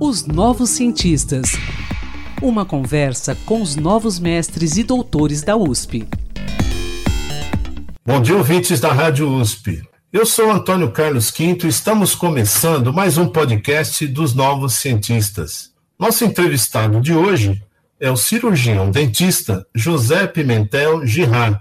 Os Novos Cientistas. Uma conversa com os novos mestres e doutores da USP. Bom dia, ouvintes da Rádio USP. Eu sou Antônio Carlos Quinto e estamos começando mais um podcast dos Novos Cientistas. Nosso entrevistado de hoje é o cirurgião dentista José Pimentel Girard,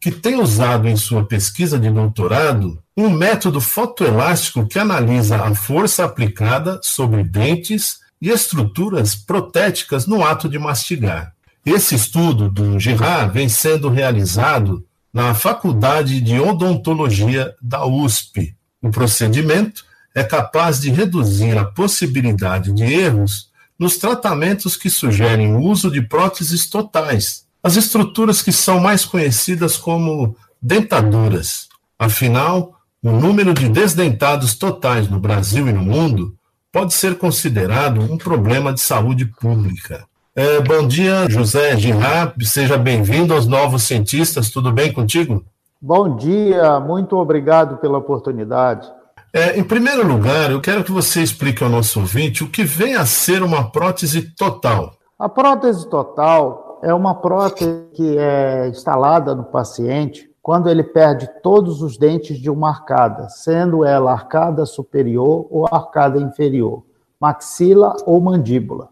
que tem usado em sua pesquisa de doutorado um método fotoelástico que analisa a força aplicada sobre dentes e estruturas protéticas no ato de mastigar. Esse estudo do Girard vem sendo realizado na Faculdade de Odontologia da USP. O procedimento é capaz de reduzir a possibilidade de erros nos tratamentos que sugerem o uso de próteses totais, as estruturas que são mais conhecidas como dentaduras. Afinal, o número de desdentados totais no Brasil e no mundo pode ser considerado um problema de saúde pública. É, bom dia, José Girard, seja bem-vindo aos Novos Cientistas, tudo bem contigo? Bom dia, muito obrigado pela oportunidade. É, em primeiro lugar, eu quero que você explique ao nosso ouvinte o que vem a ser uma prótese total. A prótese total é uma prótese que é instalada no paciente quando ele perde todos os dentes de uma arcada, sendo ela arcada superior ou arcada inferior, maxila ou mandíbula.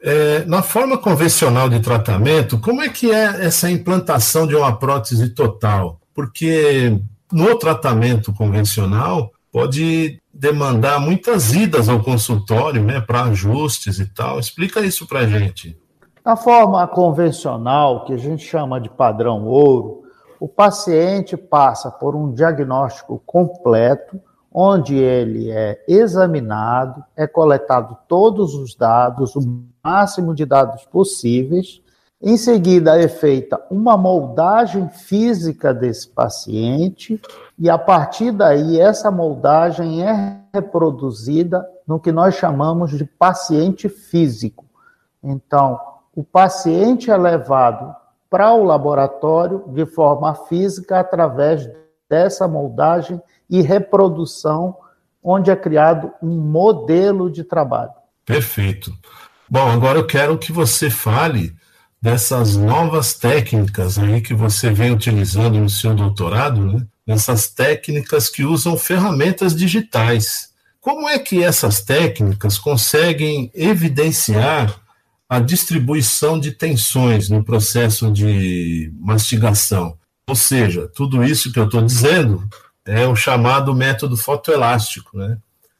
É, na forma convencional de tratamento, como é que é essa implantação de uma prótese total? Porque no tratamento convencional pode demandar muitas idas ao consultório, né, para ajustes e tal. Explica isso para a gente. Na forma convencional, que a gente chama de padrão ouro, o paciente passa por um diagnóstico completo, onde ele é examinado, é coletado todos os dados, o máximo de dados possíveis. Em seguida, é feita uma moldagem física desse paciente, e a partir daí, essa moldagem é reproduzida no que nós chamamos de paciente físico. Então, o paciente é levado para o laboratório de forma física através dessa moldagem e reprodução, onde é criado um modelo de trabalho. Perfeito. Bom, agora eu quero que você fale dessas novas técnicas aí que você vem utilizando no seu doutorado, né? Essas técnicas que usam ferramentas digitais. Como é que essas técnicas conseguem evidenciar a distribuição de tensões no processo de mastigação. Ou seja, tudo isso que eu estou dizendo é o chamado método fotoelástico. Né?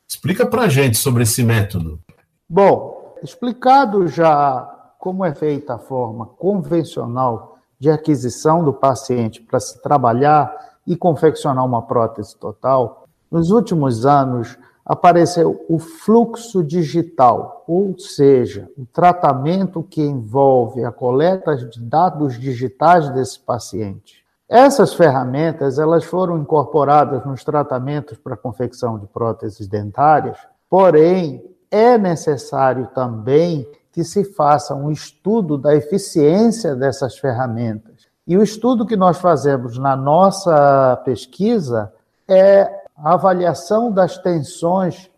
Explica para a gente sobre esse método. Bom, explicado já como é feita a forma convencional de aquisição do paciente para se trabalhar e confeccionar uma prótese total, nos últimos anos apareceu o fluxo digital, ou seja, o tratamento que envolve a coleta de dados digitais desse paciente. Essas ferramentas elas foram incorporadas nos tratamentos para confecção de próteses dentárias, porém é necessário também que se faça um estudo da eficiência dessas ferramentas. E o estudo que nós fazemos na nossa pesquisa é a avaliação das tensões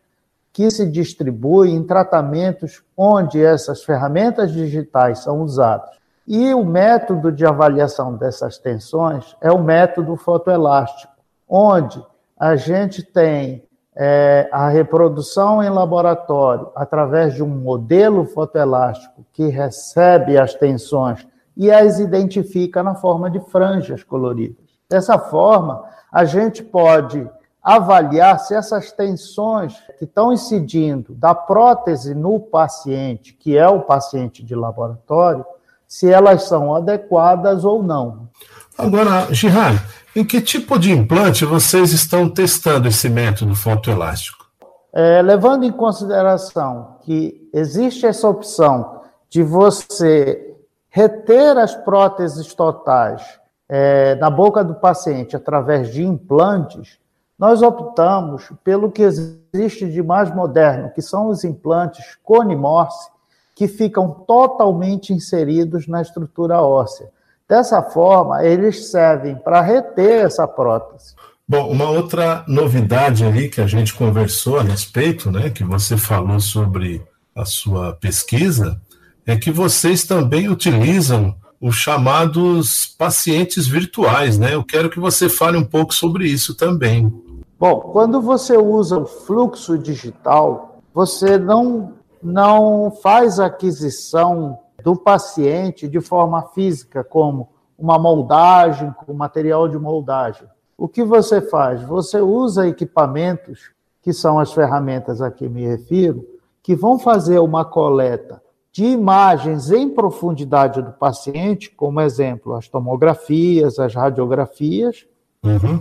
que se distribuem em tratamentos onde essas ferramentas digitais são usadas. E o método de avaliação dessas tensões é o método fotoelástico, onde a gente tem é, a reprodução em laboratório através de um modelo fotoelástico que recebe as tensões e as identifica na forma de franjas coloridas. Dessa forma, a gente pode avaliar se essas tensões que estão incidindo da prótese no paciente, que é o paciente de laboratório, se elas são adequadas ou não. Agora, Girard, em que tipo de implante vocês estão testando esse método fotoelástico? É, levando em consideração que existe essa opção de você reter as próteses totais é, na boca do paciente através de implantes, nós optamos pelo que existe de mais moderno, que são os implantes cone-morse, que ficam totalmente inseridos na estrutura óssea. Dessa forma, eles servem para reter essa prótese. Bom, uma outra novidade ali que a gente conversou a respeito, né, que você falou sobre a sua pesquisa, é que vocês também utilizam os chamados pacientes virtuais, né? Eu quero que você fale um pouco sobre isso também. Bom, quando você usa o fluxo digital, você não, não faz aquisição do paciente de forma física, como uma moldagem, com material de moldagem. O que você faz? Você usa equipamentos, que são as ferramentas a que me refiro, que vão fazer uma coleta de imagens em profundidade do paciente, como exemplo, as tomografias, as radiografias, uhum.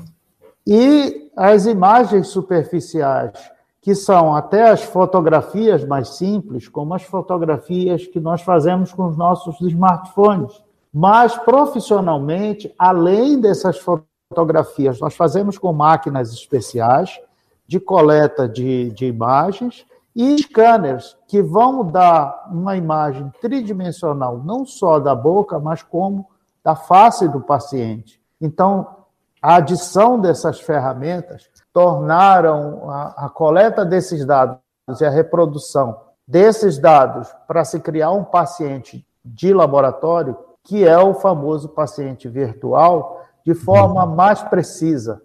e as imagens superficiais, que são até as fotografias mais simples, como as fotografias que nós fazemos com os nossos smartphones. Mas profissionalmente, além dessas fotografias, nós fazemos com máquinas especiais de coleta de, de imagens e scanners que vão dar uma imagem tridimensional, não só da boca, mas como da face do paciente. Então, a adição dessas ferramentas tornaram a, a coleta desses dados e a reprodução desses dados para se criar um paciente de laboratório, que é o famoso paciente virtual, de forma mais precisa.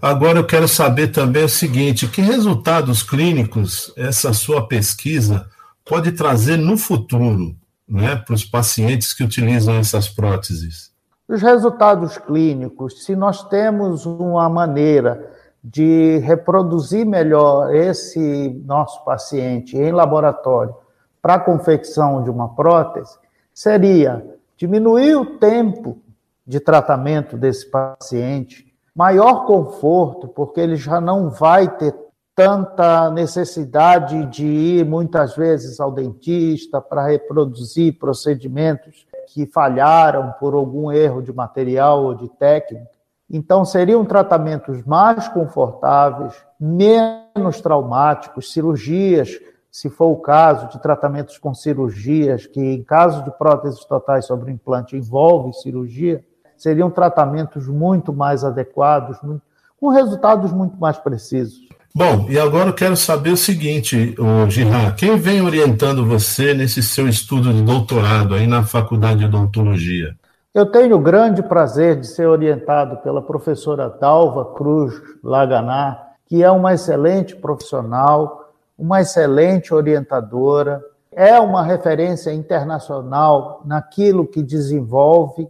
Agora eu quero saber também o seguinte: que resultados clínicos essa sua pesquisa pode trazer no futuro né, para os pacientes que utilizam essas próteses? Os resultados clínicos, se nós temos uma maneira de reproduzir melhor esse nosso paciente em laboratório para a confecção de uma prótese, seria diminuir o tempo de tratamento desse paciente, maior conforto, porque ele já não vai ter tanta necessidade de ir muitas vezes ao dentista para reproduzir procedimentos que falharam por algum erro de material ou de técnica. Então, seriam tratamentos mais confortáveis, menos traumáticos, cirurgias, se for o caso, de tratamentos com cirurgias, que em caso de próteses totais sobre implante envolve cirurgia, seriam tratamentos muito mais adequados, muito, com resultados muito mais precisos. Bom, e agora eu quero saber o seguinte, Girard, quem vem orientando você nesse seu estudo de doutorado aí na Faculdade de Odontologia? Eu tenho o grande prazer de ser orientado pela professora Dalva Cruz Laganá, que é uma excelente profissional, uma excelente orientadora, é uma referência internacional naquilo que desenvolve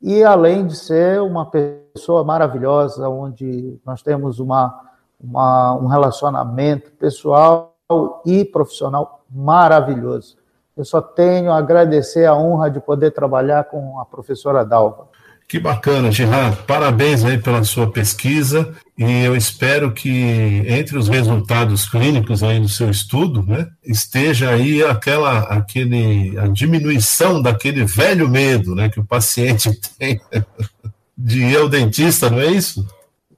e além de ser uma pessoa maravilhosa, onde nós temos uma, uma, um relacionamento pessoal e profissional maravilhoso. Eu só tenho a agradecer a honra de poder trabalhar com a professora Dalva. Que bacana, Gerard. Parabéns aí pela sua pesquisa e eu espero que entre os resultados clínicos aí do seu estudo, né, esteja aí aquela aquele a diminuição daquele velho medo, né, que o paciente tem de ir ao dentista, não é isso?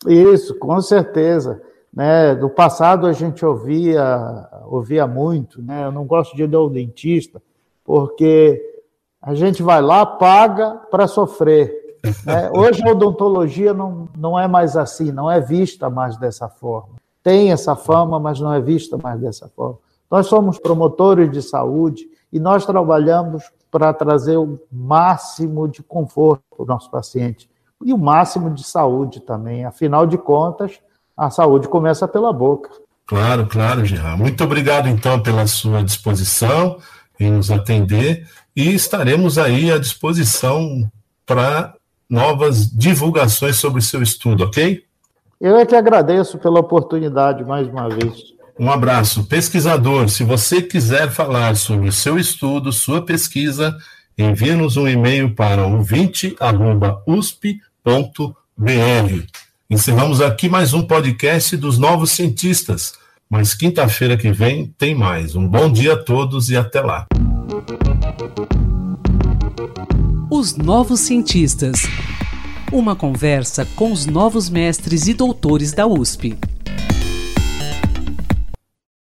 Isso, com certeza. Né, do passado a gente ouvia ouvia muito, né? Eu não gosto de ir ao dentista porque a gente vai lá, paga para sofrer. É, hoje a odontologia não, não é mais assim, não é vista mais dessa forma. Tem essa fama, mas não é vista mais dessa forma. Nós somos promotores de saúde e nós trabalhamos para trazer o máximo de conforto para o nosso paciente e o máximo de saúde também. Afinal de contas, a saúde começa pela boca. Claro, claro, Gerard. Muito obrigado, então, pela sua disposição em nos atender e estaremos aí à disposição para novas divulgações sobre o seu estudo, ok? Eu é que agradeço pela oportunidade mais uma vez. Um abraço. Pesquisador, se você quiser falar sobre o seu estudo, sua pesquisa, envie-nos um e-mail para ouvinte.usp.br. Encerramos aqui mais um podcast dos Novos Cientistas, mas quinta-feira que vem tem mais. Um bom dia a todos e até lá. Os Novos Cientistas. Uma conversa com os novos mestres e doutores da USP.